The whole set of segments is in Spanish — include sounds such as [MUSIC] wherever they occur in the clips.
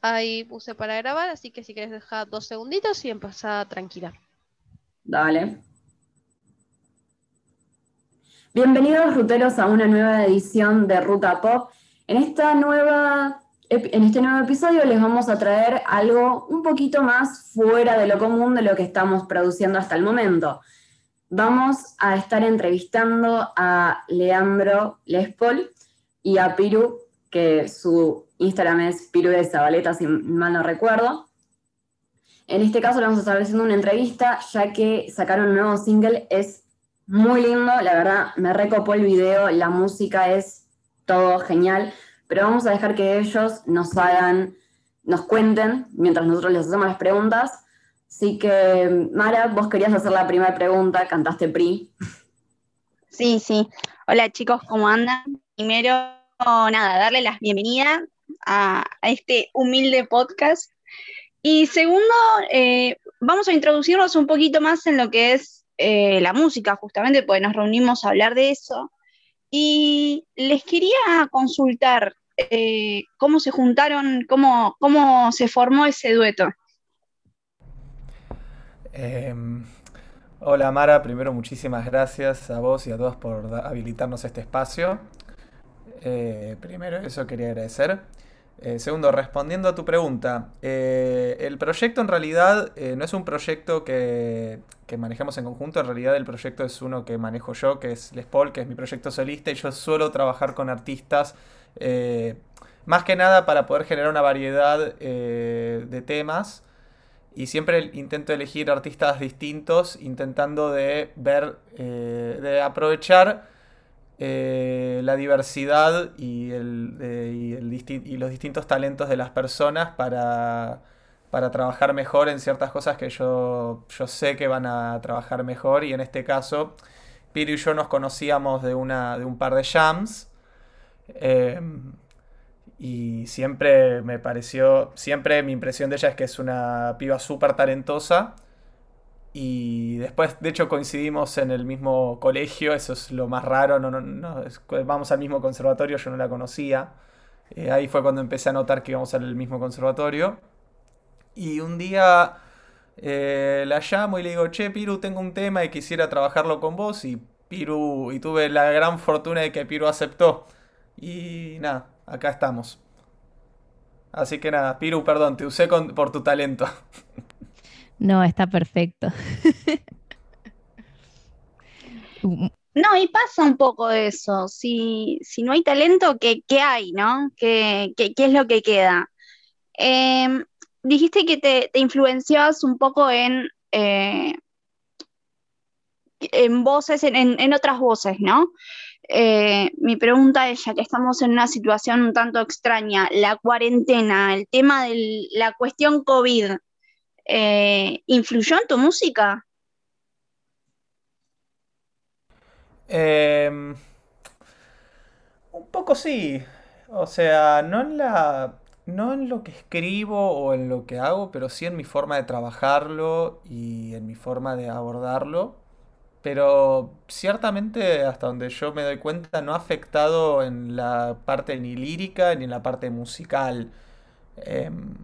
Ahí puse para grabar, así que si quieres dejar dos segunditos y empezar tranquila. Dale. Bienvenidos ruteros a una nueva edición de Ruta Pop. En, esta nueva, en este nuevo episodio les vamos a traer algo un poquito más fuera de lo común de lo que estamos produciendo hasta el momento. Vamos a estar entrevistando a Leandro Lespol y a Piru, que su Instagram es Piru de Zabaleta, si mal no recuerdo. En este caso le vamos a estar haciendo una entrevista, ya que sacaron un nuevo single, es muy lindo, la verdad, me recopó el video, la música es todo genial, pero vamos a dejar que ellos nos hagan, nos cuenten, mientras nosotros les hacemos las preguntas. Así que, Mara, vos querías hacer la primera pregunta, cantaste PRI. Sí, sí. Hola chicos, ¿cómo andan? Primero, nada, darle las bienvenidas a, este humilde podcast. Y segundo, eh, vamos a introducirnos un poquito más en lo que es eh, la música, justamente, porque nos reunimos a hablar de eso. Y les quería consultar eh, cómo se juntaron, cómo, cómo se formó ese dueto. Em, hola Mara, primero muchísimas gracias a vos y a todos por habilitarnos este espacio. Primero eso quería agradecer. Eh, segundo, respondiendo a tu pregunta, eh, el proyecto en realidad no es un proyecto que, que, manejemos en conjunto, en realidad el proyecto es uno que manejo yo, que es Les Paul, que es mi proyecto solista, y yo suelo trabajar con artistas más que nada para poder generar una variedad de temas y siempre intento elegir artistas distintos, intentando de ver, de aprovechar eh, la diversidad y, los distintos talentos de las personas para, trabajar mejor en ciertas cosas que yo, yo sé que van a trabajar mejor. Y en este caso, Piru y yo nos conocíamos de, una, de un par de jams. Em, y siempre me pareció, siempre mi impresión de ella es que es una piba súper talentosa y después, de hecho, coincidimos en el mismo colegio, eso es lo más raro, no, no, vamos al mismo conservatorio, yo no la conocía. Eh, ahí fue cuando empecé a notar que íbamos al mismo conservatorio. Y un día eh, la llamo y le digo, che, Piru, tengo un tema y quisiera trabajarlo con vos. Y Piru, y tuve la gran fortuna de que Piru aceptó. Y nada, acá estamos. Así que nada, Piru, perdón, te usé por tu talento. [LAUGHS] No, está perfecto. [LAUGHS] No, y pasa un poco eso. Si, si no hay talento, ¿qué, qué hay, no? ¿Qué, qué, qué, es lo que queda? Em, dijiste que te, te, influenciabas un poco en, eh, en voces, en, en, otras voces, ¿no? Eh, mi pregunta es, ya que estamos en una situación un tanto extraña, la cuarentena, el tema de la cuestión COVID, eh, ¿influyó en tu música? Em, un poco sí. O sea, no en la. No en lo que escribo o en lo que hago, pero sí en mi forma de trabajarlo y en mi forma de abordarlo. Pero ciertamente, hasta donde yo me doy cuenta, no ha afectado en la parte ni lírica ni en la parte musical. Em,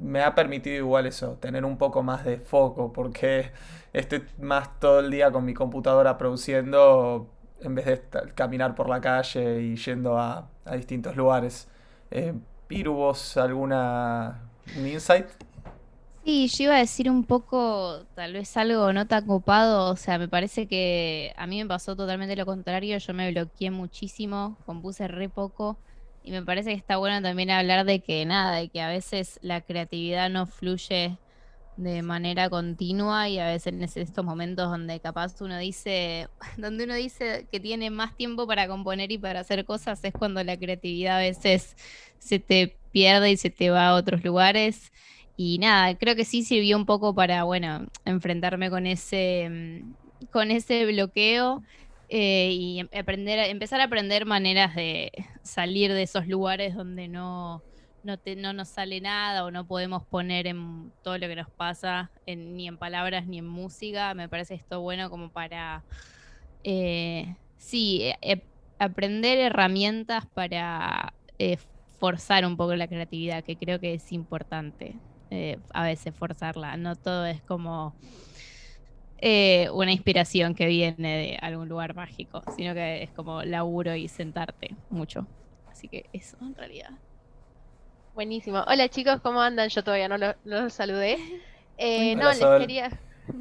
me ha permitido igual eso, tener un poco más de foco, porque estoy más todo el día con mi computadora produciendo en vez de caminar por la calle y yendo a, distintos lugares. Eh, Piru, ¿vos alguna insight? Sí, yo iba a decir un poco, tal vez algo no tan copado, o sea, me parece que a mí me pasó totalmente lo contrario, yo me bloqueé muchísimo, compuse re poco y me parece que está bueno también hablar de que nada, de que a veces la creatividad no fluye de manera continua y a veces en estos momentos donde capaz uno dice, [LAUGHS] donde uno dice que tiene más tiempo para componer y para hacer cosas es cuando la creatividad a veces se te pierde y se te va a otros lugares. Y nada, creo que sí sirvió un poco para, bueno, enfrentarme con ese, mm, con ese bloqueo eh, y em, aprender, empezar a aprender maneras de salir de esos lugares donde no, no, no nos sale nada o no podemos poner en todo lo que nos pasa, ni en palabras ni en música. Me parece esto bueno como para, eh, sí, eh, aprender herramientas para forzar un poco la creatividad, que creo que es importante eh, a veces forzarla. No todo es como eh, una inspiración que viene de algún lugar mágico, sino que es como laburo y sentarte mucho. Así que eso en realidad. Buenísimo. Hola chicos, ¿cómo andan? Yo todavía no, lo- no los saludé. [LAUGHS] Eh, no, les quería,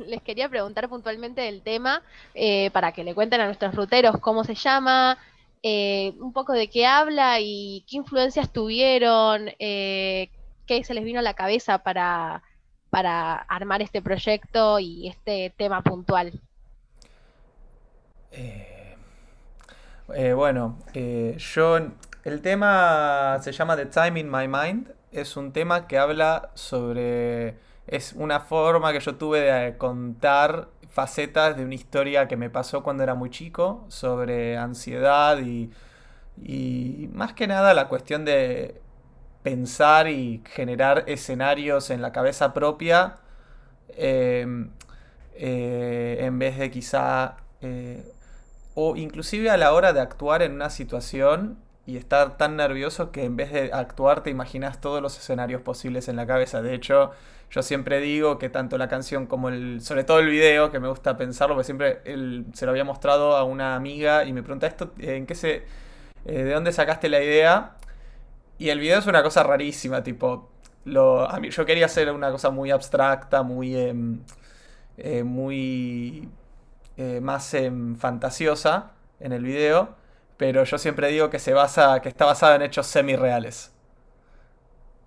les quería preguntar puntualmente del tema eh, para que le cuenten a nuestros ruteros cómo se llama, eh, un poco de qué habla y qué influencias tuvieron, eh, qué se les vino a la cabeza para, para armar este proyecto y este tema puntual. Eh, eh, bueno, eh, yo. El tema se llama The Time in My Mind. Es un tema que habla sobre. Es una forma que yo tuve de contar facetas de una historia que me pasó cuando era muy chico sobre ansiedad y, y más que nada la cuestión de pensar y generar escenarios en la cabeza propia em, eh, en vez de quizá eh, o inclusive a la hora de actuar en una situación y estar tan nervioso que en vez de actuar te imaginas todos los escenarios posibles en la cabeza. De hecho, yo siempre digo que tanto la canción como el, sobre todo el video, que me gusta pensarlo, porque siempre él, se lo había mostrado a una amiga y me pregunta esto, ¿en qué se, eh, de dónde sacaste la idea? Y el video es una cosa rarísima, tipo, lo, a mí, yo quería hacer una cosa muy abstracta, muy, em, eh, muy eh, más em, fantasiosa en el video, pero yo siempre digo que se basa, que está basada en hechos semi-reales.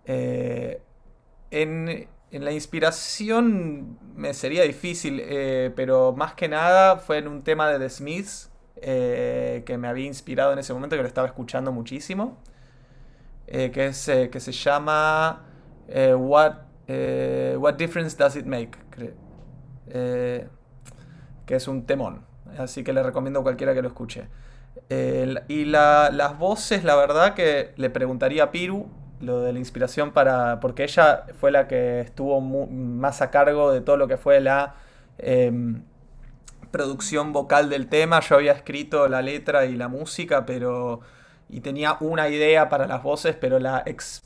Eh, en, en la inspiración me sería difícil, pero más que nada fue en un tema de The Smiths que me había inspirado en ese momento, que lo estaba escuchando muchísimo, eh, que, es, eh, que se llama eh, What, What Difference Does It Make? Que es un temón, así que le recomiendo a cualquiera que lo escuche. Y la- las voces, la verdad que le preguntaría a Piru lo de la inspiración para. porque ella fue la que estuvo más a cargo de todo lo que fue la em, producción vocal del tema. Yo había escrito la letra y la música, pero. Y tenía una idea para las voces, pero la, ex-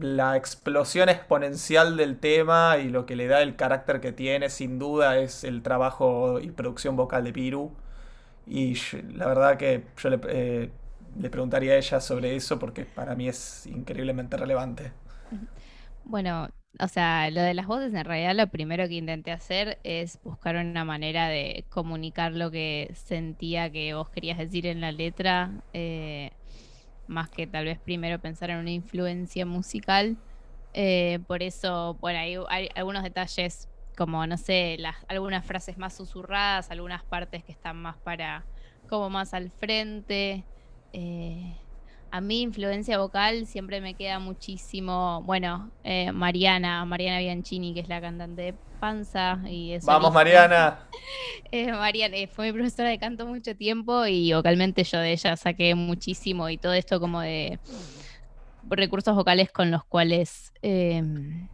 la explosión exponencial del tema y lo que le da el carácter que tiene, sin duda, es el trabajo y producción vocal de Piru. Y la verdad que yo le, eh, le preguntaría a ella sobre eso porque para mí es increíblemente relevante. Bueno, o sea, lo de las voces en realidad lo primero que intenté hacer es buscar una manera de comunicar lo que sentía que vos querías decir en la letra, eh, más que tal vez primero pensar en una influencia musical. Eh, por eso, bueno, hay, hay algunos detalles como, no sé, las, algunas frases más susurradas, algunas partes que están más para, como más al frente. eh, a mí, influencia vocal, siempre me queda muchísimo. Bueno, eh, Mariana, Mariana Bianchini, que es la cantante de Panza. Y es ¡Vamos, solista. Mariana! [LAUGHS] Eh, Mariana eh, fue mi profesora de canto mucho tiempo y vocalmente yo de ella saqué muchísimo y todo esto como de recursos vocales con los cuales em,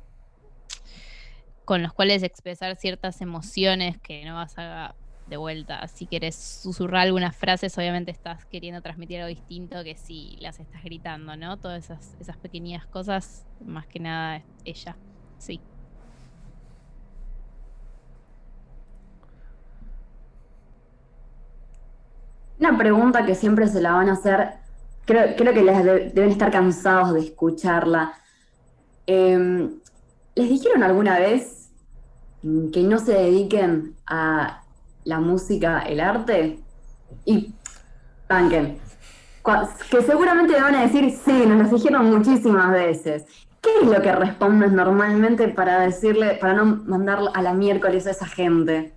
con los cuales expresar ciertas emociones que no vas a de vuelta. Si quieres susurrar algunas frases, obviamente estás queriendo transmitir algo distinto que si las estás gritando, ¿no? Todas esas, pequeñas cosas, más que nada ella. Sí. Una pregunta que siempre se la van a hacer, creo, creo que deben estar cansados de escucharla. Em, ¿les dijeron alguna vez que no se dediquen a la música, el arte? Y banquen. Cua- Que seguramente me van a decir, sí, nos lo dijeron muchísimas veces. ¿Qué es lo que respondes normalmente para decirle, para no mandar a la miércoles a esa gente?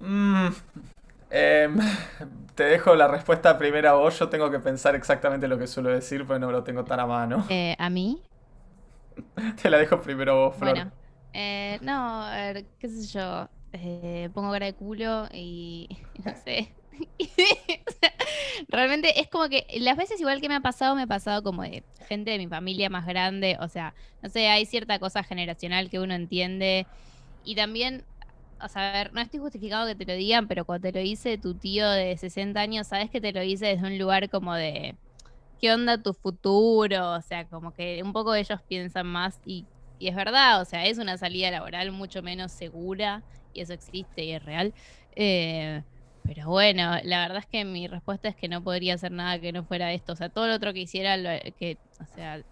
Mm, em, te dejo la respuesta primera a vos. Yo tengo que pensar exactamente lo que suelo decir, porque no lo tengo tan a mano. Eh, a mí, [LAUGHS] Te la dejo primero a vos, Flor. Bueno, eh, no, a ver, qué sé yo, eh, pongo cara de culo y [LAUGHS] no sé. [LAUGHS] O sea, realmente es como que las veces igual que me ha pasado, me ha pasado como de gente de mi familia más grande, o sea, no sé, hay cierta cosa generacional que uno entiende y también a saber, no estoy justificado que te lo digan, pero cuando te lo dice tu tío de 60 años, sabes que te lo dice desde un lugar como de, ¿qué onda tu futuro? O sea, como que un poco ellos piensan más y, y es verdad, o sea, es una salida laboral mucho menos segura y eso existe y es real. Eh, pero bueno, la verdad es que mi respuesta es que no podría hacer nada que no fuera esto. O sea, todo lo otro que hiciera, que, o sea,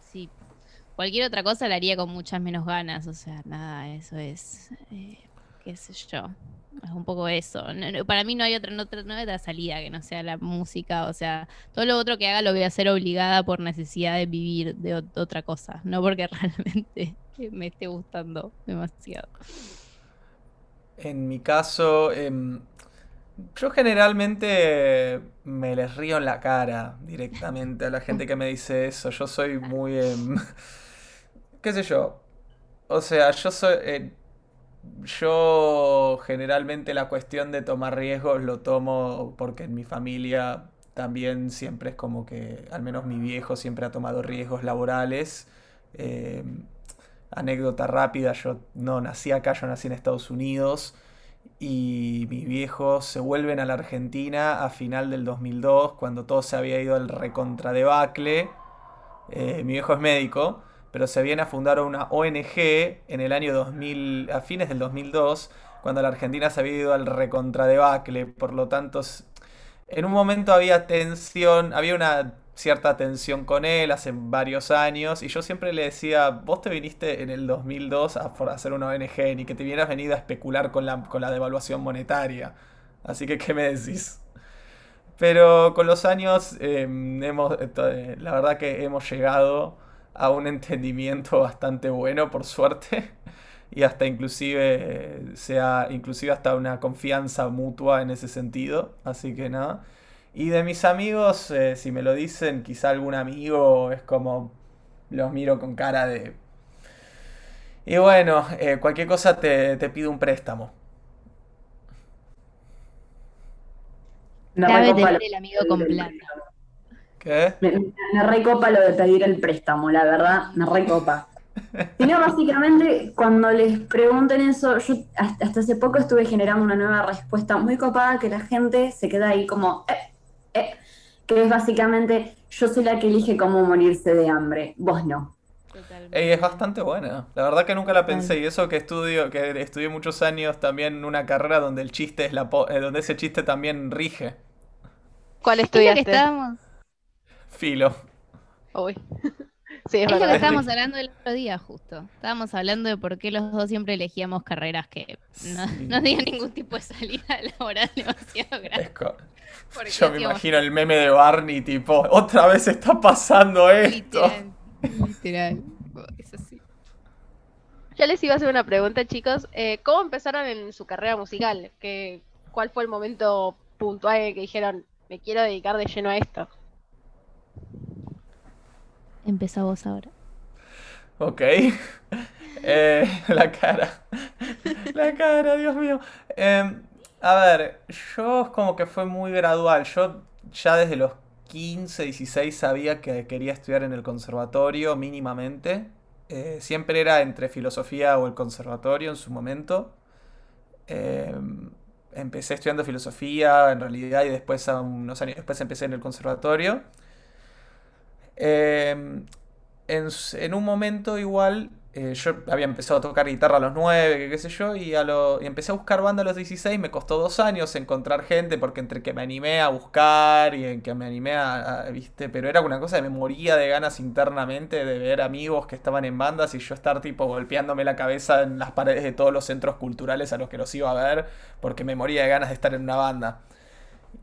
sí, cualquier otra cosa la haría con muchas menos ganas. O sea, nada, eso es, eh, qué sé yo. Es un poco eso. para mí no hay, otra, no, hay otra salida que no sea la música. O sea, todo lo otro que haga lo voy a hacer obligada por necesidad de vivir de otra cosa. No porque [LAUGHS] realmente me esté gustando demasiado. En mi caso, em, yo generalmente me les río en la cara directamente a la gente que me dice eso. Yo soy muy... Em, [LAUGHS] ¿Qué sé yo? O sea, yo soy... Eh, yo generalmente la cuestión de tomar riesgos lo tomo porque en mi familia también siempre es como que, al menos mi viejo siempre ha tomado riesgos laborales. Em, anécdota rápida, yo no nací acá, yo nací en Estados Unidos y mis viejos se vuelven a la Argentina a final del 2002, cuando todo se había ido al recontradebacle. Eh, mi viejo es médico, pero se viene a fundar una ONG en el año 2000, a fines del 2002, cuando la Argentina se había ido al recontradebacle. Por lo tanto, en un momento había tensión, había una cierta tensión con él hace varios años y yo siempre le decía, vos te viniste en el 2002 a hacer una ONG ni que te hubieras venido a especular con la, con la devaluación monetaria. Así que, ¿qué me decís? Pero con los años, em, hemos, eh, la verdad que hemos llegado a un entendimiento [LAUGHS] bastante bueno, por suerte, y hasta inclusive, sea, inclusive hasta una confianza mutua en ese sentido. Así que nada. Y de mis amigos, eh, si me lo dicen, quizá algún amigo es como los miro con cara de... Y bueno, eh, cualquier cosa te, pido un préstamo. Me recopa el amigo con plata. ¿Qué? Me, recopa lo de pedir el préstamo, la verdad, me recopa. [LAUGHS] Sino básicamente, cuando les pregunten eso, yo hasta, hace poco estuve generando una nueva respuesta muy copada que la gente se queda ahí como, eh, eh, que es básicamente yo soy la que elige cómo morirse de hambre, vos no. es bastante buena. La verdad que nunca la pensé. Y eso que estudio, que estudié muchos años también una carrera donde el chiste es la eh, donde ese chiste también rige. ¿Cuál estudiaste? estábamos? Filo. Uy. [LAUGHS] Sí, es, lo que estábamos hablando el otro día, justo. Estábamos hablando de por qué los dos siempre elegíamos carreras que no, no tenían ningún tipo de salida laboral [LAUGHS] demasiado grande. Yo me imagino el meme de Barney, tipo, otra vez está pasando esto. Literal, literal. Es así. Ya les iba a hacer una pregunta, chicos. Eh, ¿Cómo empezaron en su carrera musical? ¿Qué, ¿Cuál fue el momento puntual que dijeron, me quiero dedicar de lleno a esto? Empezá vos ahora. Ok. [LAUGHS] Eh, [LAUGHS] la cara. [LAUGHS] La cara, Dios mío. Eh, a ver, yo como que fue muy gradual. Yo ya desde los 15, 16 sabía que quería estudiar en el conservatorio mínimamente. Eh, siempre era entre filosofía o el conservatorio en su momento. Em, empecé estudiando filosofía en realidad y después, unos años después, empecé en el conservatorio. Em, en, un momento igual eh, yo había empezado a tocar guitarra a los 9, qué sé yo, y, a lo, y empecé a buscar banda a los 16. Me costó dos años encontrar gente, porque entre que me animé a buscar y en que me animé a, ¿viste? Pero era una cosa que me moría de ganas internamente de ver amigos que estaban en bandas y yo estar tipo golpeándome la cabeza en las paredes de todos los centros culturales a los que los iba a ver, porque me moría de ganas de estar en una banda.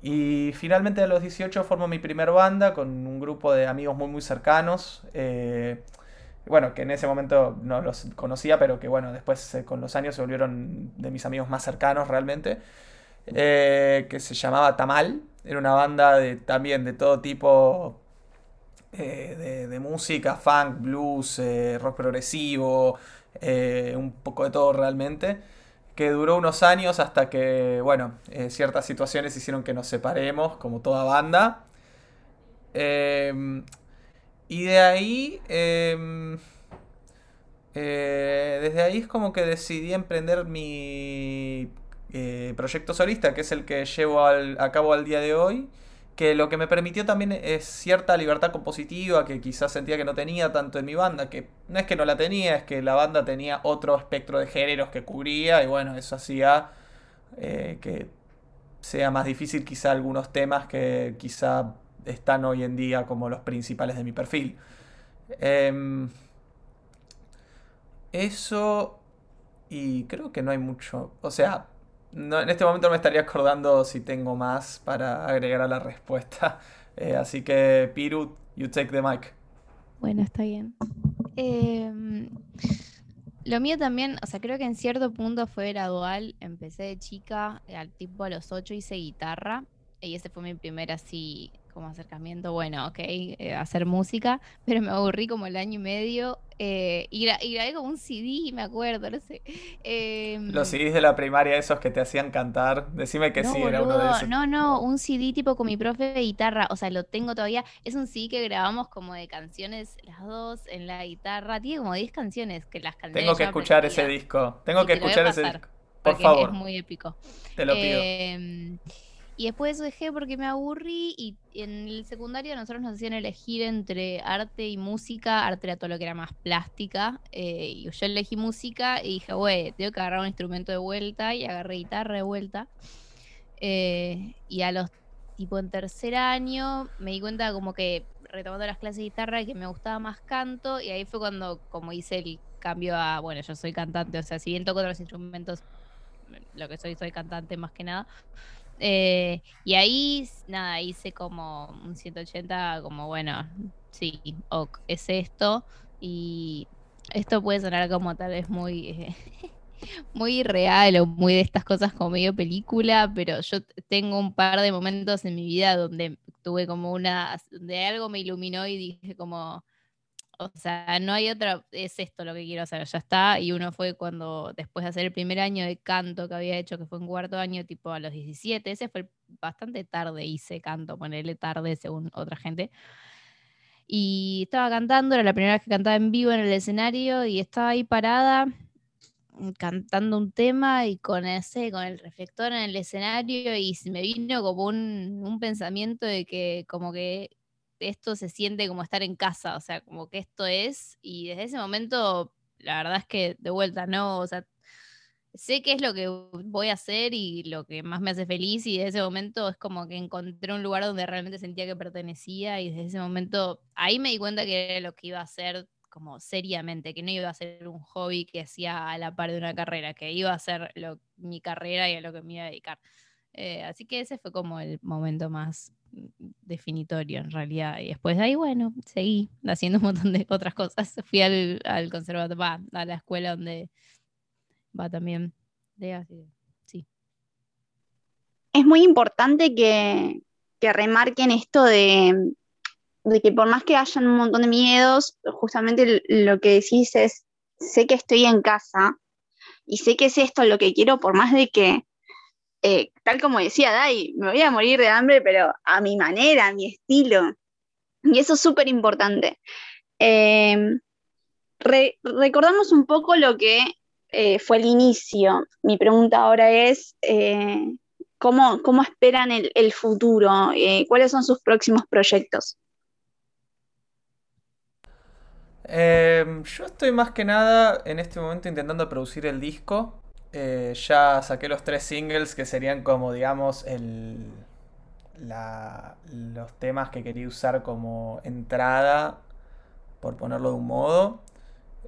Y finalmente a los 18 formo mi primer banda con un grupo de amigos muy muy cercanos. Eh, bueno, que en ese momento no los conocía, pero que bueno, después eh, con los años se volvieron de mis amigos más cercanos realmente, eh, que se llamaba Tamal, era una banda de, también de todo tipo de, música, funk, blues, rock progresivo, un poco de todo realmente, que duró unos años hasta que, bueno, ciertas situaciones hicieron que nos separemos, como toda banda. Y de ahí, em, Eh, desde ahí es como que decidí emprender mi eh, proyecto solista, que es el que llevo a cabo al día de hoy, que lo que me permitió también es cierta libertad compositiva que quizás sentía que no tenía tanto en mi banda, que no es que no la tenía, es que la banda tenía otro espectro de géneros que cubría y bueno, eso hacía eh, que sea más difícil quizá algunos temas que quizá están hoy en día como los principales de mi perfil. Em, eso y creo que no hay mucho, o sea, en este momento no me estaría acordando si tengo más para agregar a la respuesta. [LAUGHS] Eh, así que, Piru, you take the mic. Bueno, está bien. Em, lo mío también, o sea, creo que en cierto punto fue gradual. Empecé de chica, al tipo a los 8 hice guitarra. Y ese fue mi primer así como acercamiento, bueno, ok, eh, hacer música, pero me aburrí como el año y medio eh, y, grabé como un CD, me acuerdo, no sé. Em, Los CDs de la primaria, esos que te hacían cantar, decime que sí, era uno de esos. No, no, un CD tipo con mi profe de guitarra, o sea, lo tengo todavía. Es un CD que grabamos como de canciones, las dos en la guitarra, tiene como 10 canciones que las canciones. Tengo que escuchar ese disco, tengo que escuchar ese disco. Por favor. Es muy épico. Te lo pido. Y después dejé porque me aburrí y en el secundario nosotros nos hacían elegir entre arte y música. Arte era todo lo que era más plástica. Eh, y yo elegí música y dije, güey, tengo que agarrar un instrumento de vuelta y agarré guitarra de vuelta. Eh, y a los, tipo en tercer año, me di cuenta como que retomando las clases de guitarra que me gustaba más canto y ahí fue cuando como hice el cambio a, bueno, yo soy cantante, o sea, si bien toco otros instrumentos, lo que soy, soy cantante más que nada. Eh, y ahí, nada, hice como un 180, como bueno, sí, ok, es esto. Y esto puede sonar como tal vez muy, [LAUGHS] muy real o muy de estas cosas como medio película, pero yo tengo un par de momentos en mi vida donde tuve como una, donde algo me iluminó y dije como, o sea, no hay otra, es esto lo que quiero hacer, ya está. Y uno fue cuando, después de hacer el primer año de canto que había hecho, que fue en cuarto año, tipo a los 17, ese fue bastante tarde, hice canto, ponerle tarde según otra gente. Y estaba cantando, era la primera vez que cantaba en vivo en el escenario y estaba ahí parada cantando un tema y con ese, con el reflector en el escenario y me vino como un pensamiento de que como que esto se siente como estar en casa, o sea, como que esto es, y desde ese momento, la verdad es que de vuelta, no, o sea, sé qué es lo que voy a hacer y lo que más me hace feliz, y desde ese momento es como que encontré un lugar donde realmente sentía que pertenecía, y desde ese momento, ahí me di cuenta que era lo que iba a hacer como seriamente, que no iba a ser un hobby que hacía a la par de una carrera, que iba a ser mi carrera y a lo que me iba a dedicar. Eh, así que ese fue como el momento más definitorio en realidad. Y después de ahí, bueno, seguí haciendo un montón de otras cosas. Fui al, al conservatorio, a la escuela donde va también de. Sí. Es muy importante que, que remarquen esto de, de, que por más que hayan un montón de miedos, justamente lo que decís es, sé que estoy en casa y sé que es esto lo que quiero, por más de que eh, tal como decía Dai, me voy a morir de hambre, pero a mi manera, a mi estilo. Y eso es súper importante. Em, recordamos un poco lo que eh, fue el inicio. Mi pregunta ahora es, eh, ¿cómo, esperan el, futuro? ¿Cuáles son sus próximos proyectos? Em, yo estoy más que nada en este momento intentando producir el disco. Eh, ya saqué los tres singles que serían como, digamos, el, los temas que quería usar como entrada, por ponerlo de un modo.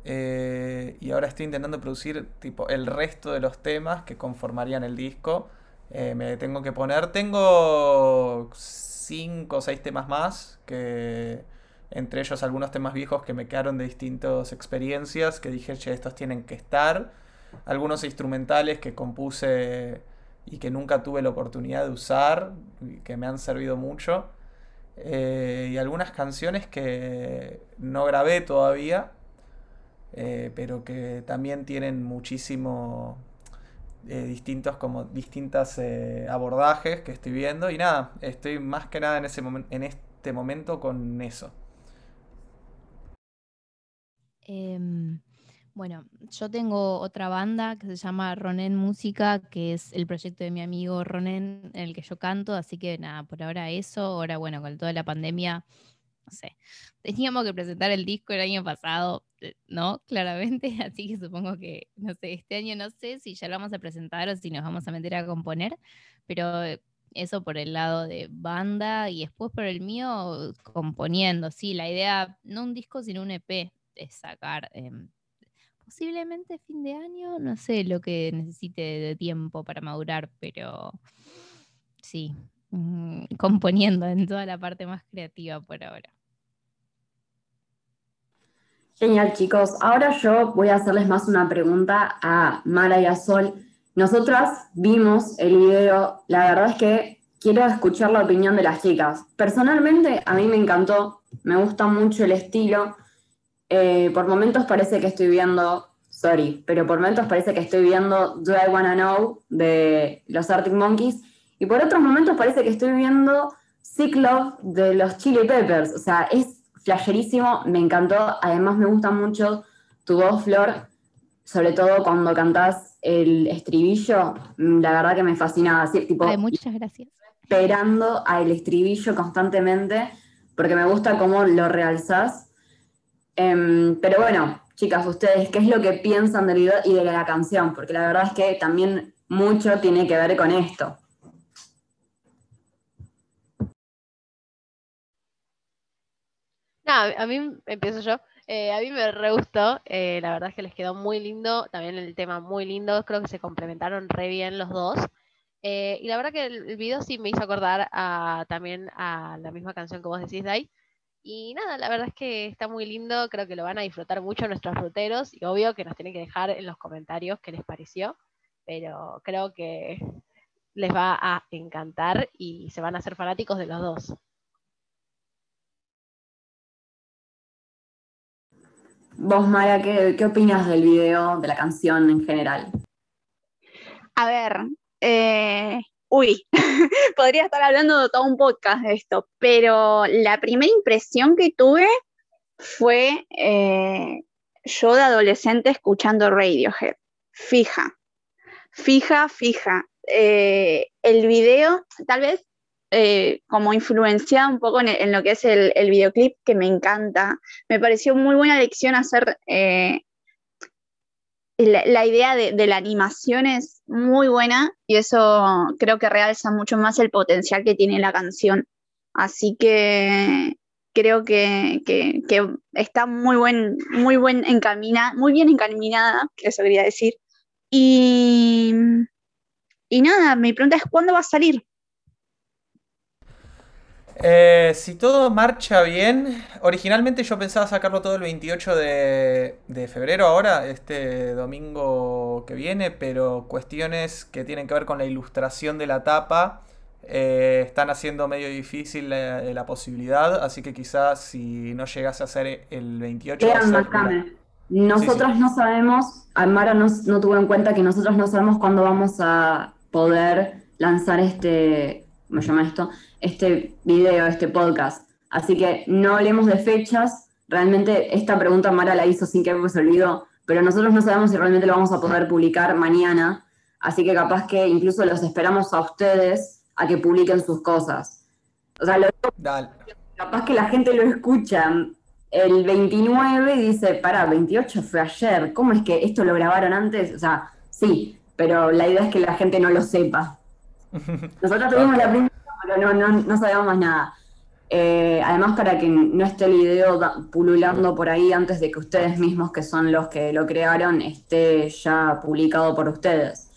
Eh, y ahora estoy intentando producir tipo el resto de los temas que conformarían el disco. Eh, me tengo que poner. Tengo cinco o seis temas más que entre ellos algunos temas viejos que me quedaron de distintas experiencias que dije, che, estos tienen que estar algunos instrumentales que compuse y que nunca tuve la oportunidad de usar, que me han servido mucho. Eh, y algunas canciones que no grabé todavía, eh, pero que también tienen muchísimo eh, distintos como distintas abordajes que estoy viendo y nada estoy más que nada en ese en este momento con eso em, Bueno, yo tengo otra banda que se llama Ronen Música, que es el proyecto de mi amigo Ronen en el que yo canto, así que nada, por ahora eso, ahora bueno, con toda la pandemia, no sé, [LAUGHS] teníamos que presentar el disco el año pasado, eh, ¿no? [LAUGHS] Claramente, así que supongo que, no sé, este año no sé si ya lo vamos a presentar o si nos vamos a meter a componer, pero eso por el lado de banda y después por el mío componiendo, sí, la idea, no un disco, sino un EP, es sacar... Em, posiblemente fin de año, no sé lo que necesite de tiempo para madurar, pero sí, mm, [LAUGHS] componiendo en toda la parte más creativa por ahora. Genial, chicos. Ahora yo voy a hacerles más una pregunta a Mara y a Sol. Nosotras vimos el video, la verdad es que quiero escuchar la opinión de las chicas. Personalmente, a mí me encantó, me gusta mucho el estilo, eh, por momentos parece que estoy viendo, sorry, pero por momentos parece que estoy viendo Do I Wanna Know de los Arctic Monkeys y por otros momentos parece que estoy viendo Sick Love de los Chili Peppers. O sea, es flasherísimo, me encantó. Además, me gusta mucho tu voz, Flor, sobre todo cuando cantás el estribillo. La verdad que me fascina. Así, tipo, muchas gracias. Esperando al estribillo constantemente, porque me gusta cómo lo realzás Em, pero bueno, chicas, ustedes, ¿qué es lo que piensan del video y de la canción? Porque la verdad es que también mucho tiene que ver con esto. A mí empiezo yo. Eh, a mí me re gustó, eh, la verdad es que les quedó muy lindo, también el tema muy lindo, creo que se complementaron re bien los dos. Eh, y la verdad que el, video sí me hizo acordar también a la misma canción que vos decís, Dai, y nada, la verdad es que está muy lindo, creo que lo van a disfrutar mucho nuestros ruteros y obvio que nos tienen que dejar en los comentarios qué les pareció, pero creo que les va a encantar y se van a hacer fanáticos de los dos. Vos, Maya, ¿qué, qué opinas del video, de la canción en general? A ver, eh, uy, [LAUGHS] podría estar hablando de todo un podcast de esto, pero la primera impresión que tuve fue eh, yo de adolescente escuchando Radiohead, fija, fija, fija. Eh, el video, tal vez eh, como influenciada un poco en, lo que es el, el, videoclip, que me encanta, me pareció muy buena lección hacer la, idea de, la animación es muy buena y eso creo que realza mucho más el potencial que tiene la canción. Así que creo que, está muy buen, muy buen encamina, muy bien encaminada, eso quería decir. Y, y nada, mi pregunta es ¿cuándo va a salir? Eh, si todo marcha bien, originalmente yo pensaba sacarlo todo el 28 de, febrero ahora, este domingo que viene, pero cuestiones que tienen que ver con la ilustración de la tapa eh, están haciendo medio difícil la, posibilidad, así que quizás si no llegase a ser el 28... Nosotros no sabemos, Amara no, no tuvo en cuenta que nosotros no sabemos cuándo vamos a poder lanzar este, me llama esto, este video, este podcast. Así que no hablemos de fechas. Realmente esta pregunta Mara la hizo sin que se olvidó, pero nosotros no sabemos si realmente lo vamos a poder publicar mañana. Así que capaz que incluso los esperamos a ustedes a que publiquen sus cosas. O sea, capaz que la gente lo escucha el 29 y dice, para, 28 fue ayer, ¿cómo es que esto lo grabaron antes? O sea, sí, pero la idea es que la gente no lo sepa. [LAUGHS] Nosotros tuvimos la primera pero no, no, sabemos más nada. Eh, además, para que no esté el video pululando por ahí antes de que ustedes mismos, que son los que lo crearon, esté ya publicado por ustedes.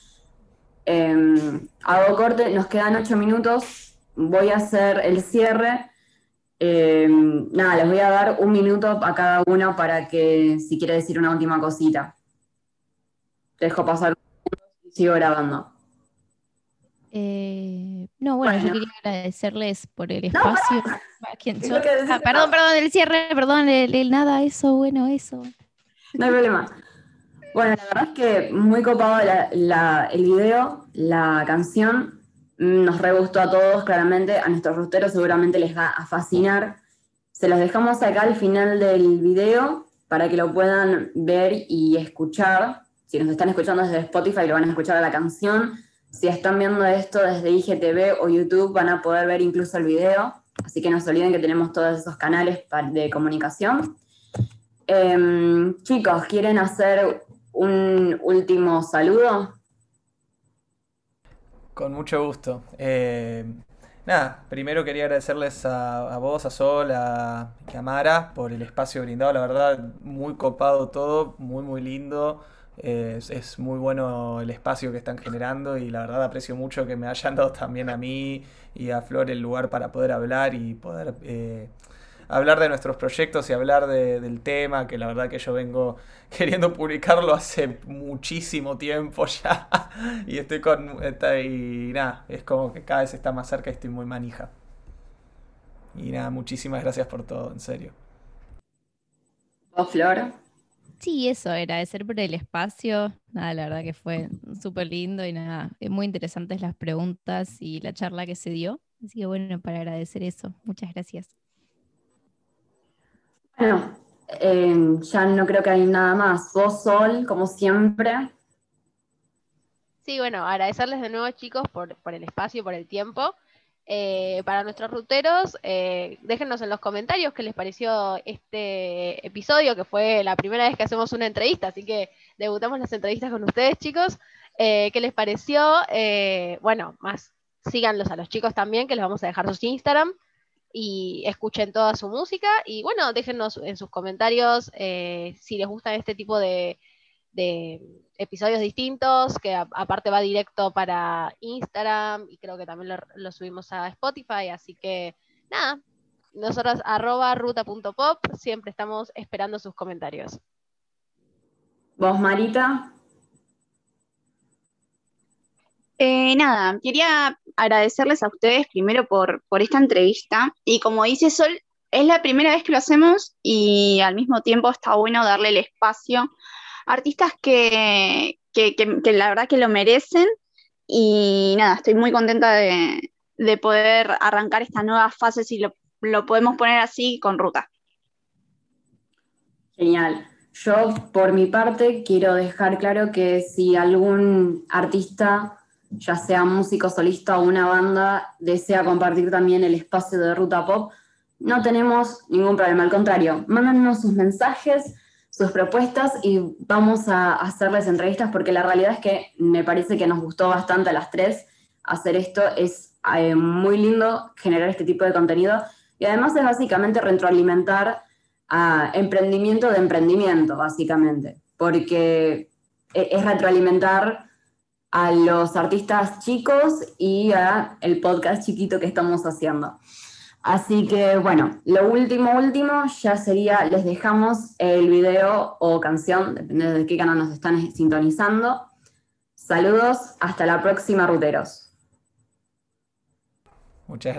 Em, hago corte, nos quedan ocho minutos, voy a hacer el cierre. Em, nada, les voy a dar un minuto a cada uno para que si quiere decir una última cosita. Dejo pasar y sigo grabando. Eh, no, bueno, yo quería agradecerles por el espacio. [LAUGHS] Ah, perdón, perdón, el cierre, perdón, el, nada, eso, bueno, eso. No hay problema. Bueno, la verdad es que muy copado el video, la canción. Nos re gustó a todos, claramente. A nuestros ruteros seguramente les va a fascinar. Se los dejamos acá al final del video para que lo puedan ver y escuchar. Si nos están escuchando desde Spotify, lo van a escuchar a la canción. Si están viendo esto desde IGTV o YouTube, van a poder ver incluso el video. Así que no se olviden que tenemos todos esos canales de comunicación. Em, chicos, ¿quieren hacer un último saludo? Con mucho gusto. Eh, nada, primero quería agradecerles a, vos, a Sol, a, a Mara por el espacio brindado. La verdad, muy copado todo, muy, muy lindo. Es, muy bueno el espacio que están generando y la verdad aprecio mucho que me hayan dado también a mí y a Flor el lugar para poder hablar y poder eh, hablar de nuestros proyectos y hablar del tema, que la verdad que yo vengo [LAUGHS] queriendo publicarlo hace muchísimo tiempo [LAUGHS] ya. y estoy con. y nada, es como que cada vez está más cerca y estoy muy manija. Y nada, muchísimas gracias por todo, en serio. ¿Vos, Flor? Sí, eso, agradecer por el espacio. Nada, la verdad que fue súper lindo y nada, muy interesantes las preguntas y la charla que se dio. Así que bueno, para agradecer eso, muchas gracias. Bueno, eh, ya no creo que hay nada más. Vos, Sol, como siempre. Sí, bueno, agradecerles de nuevo, chicos, por, por el espacio, por el tiempo. Eh, para nuestros ruteros, eh, déjenos en los comentarios qué les pareció este episodio, que fue la primera vez que hacemos una entrevista, así que debutamos las entrevistas con ustedes, chicos. ¿Qué les pareció? bueno, más síganlos a los chicos también, que les vamos a dejar sus Instagram y escuchen toda su música. Y bueno, déjenos en sus comentarios eh, si les gusta este tipo de, episodios distintos, que aparte va directo para Instagram y creo que también lo, subimos a Spotify. Así que nada, nosotros arroba ruta.pop siempre estamos esperando sus comentarios. ¿Vos, Marita? Eh, nada, quería agradecerles a ustedes primero por, por esta entrevista y como dice Sol, es la primera vez que lo hacemos y al mismo tiempo está bueno darle el espacio artistas que, la verdad que lo merecen y nada, estoy muy contenta de, poder arrancar esta nueva fase, si lo, lo podemos poner así, con Ruta. Genial. Yo, por mi parte, quiero dejar claro que si algún artista ya sea músico solista o una banda, desea compartir también el espacio de Ruta Pop, no tenemos ningún problema. Al contrario, mándanos sus mensajes, sus propuestas y vamos a hacerles entrevistas porque la realidad es que me parece que nos gustó bastante a las tres hacer esto. Es eh, muy lindo generar este tipo de contenido y además es básicamente retroalimentar a emprendimiento de emprendimiento, básicamente, porque e, es retroalimentar a los artistas chicos y a el podcast chiquito que estamos haciendo. Así que bueno, lo último, último ya sería, les dejamos el video o canción, depende de qué canal nos están sintonizando. Saludos, hasta la próxima, ruteros. Muchas gracias.